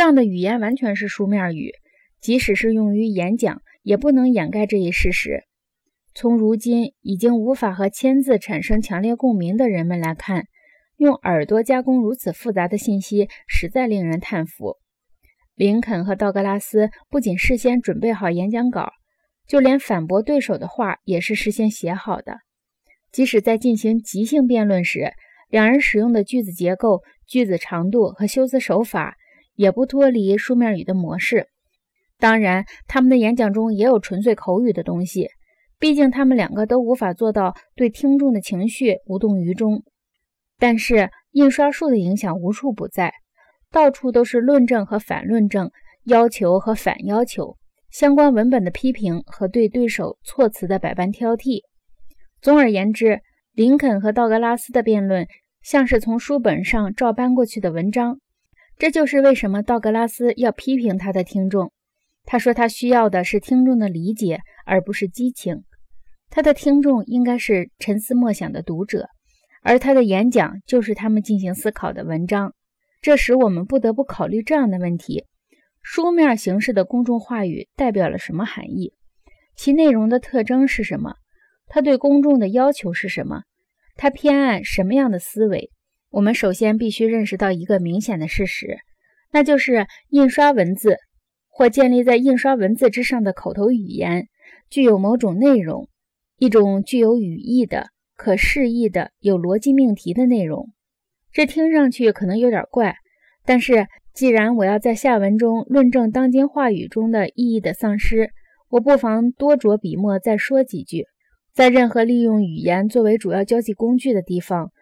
这样的语言完全是书面语，即使是用于演讲，也不能掩盖这一事实。从如今已经无法和签字产生强烈共鸣的人们来看，用耳朵加工如此复杂的信息，实在令人叹服。林肯和道格拉斯不仅事先准备好演讲稿，就连反驳对手的话也是事先写好的。即使在进行即兴辩论时，两人使用的句子结构、句子长度和修辞手法也不脱离书面语的模式。当然，他们的演讲中也有纯粹口语的东西。毕竟他们两个都无法做到对听众的情绪无动于衷，但是印刷术的影响无处不在，到处都是论证和反论证、要求和反要求、相关文本的批评和对对手措辞的百般挑剔。总而言之，林肯和道格拉斯的辩论像是从书本上照搬过去的文章。这就是为什么道格拉斯要批评他的听众。他说他需要的是听众的理解，而不是激情。他的听众应该是沉思默想的读者，而他的演讲就是他们进行思考的文章。这使，我们不得不考虑这样的问题：书面形式的公众话语代表了什么含义？其内容的特征是什么？他对公众的要求是什么？他偏爱什么样的思维？我们首先必须认识到一个明显的事实，那就是印刷文字或建立在印刷文字之上的口头语言具有某种内容。一种具有语义的、可释义的、有逻辑命题的内容，这听上去可能有点怪，但是既然我要在下文中论证当今话语中的意义的丧失，我不妨多着笔墨再说几句。在任何利用语言作为主要交际工具的地方，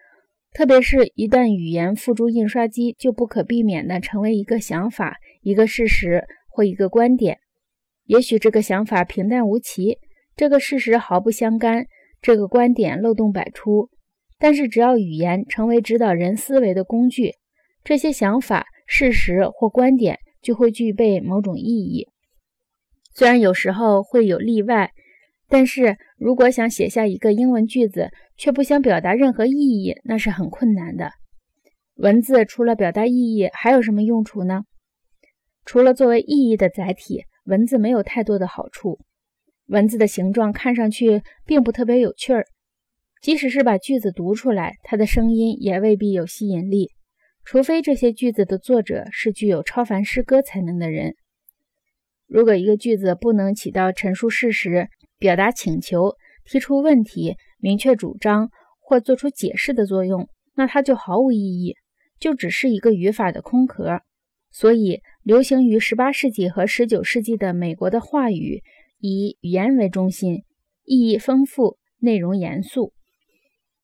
特别是一旦语言付诸印刷机，就不可避免地成为一个想法、一个事实或一个观点。也许这个想法平淡无奇。这个事实毫不相干，这个观点漏洞百出。但是，只要语言成为指导人思维的工具，这些想法、事实或观点就会具备某种意义。虽然有时候会有例外，但是如果想写下一个英文句子，却不想表达任何意义，那是很困难的。文字除了表达意义，还有什么用处呢？除了作为意义的载体，文字没有太多的好处。文字的形状看上去并不特别有趣儿，即使是把句子读出来，它的声音也未必有吸引力，除非这些句子的作者是具有超凡诗歌才能的人。如果一个句子不能起到陈述事实、表达请求、提出问题、明确主张或做出解释的作用，那它就毫无意义，就只是一个语法的空壳。所以，流行于十八世纪和十九世纪的美国的话语。以语言为中心，意义丰富，内容严肃。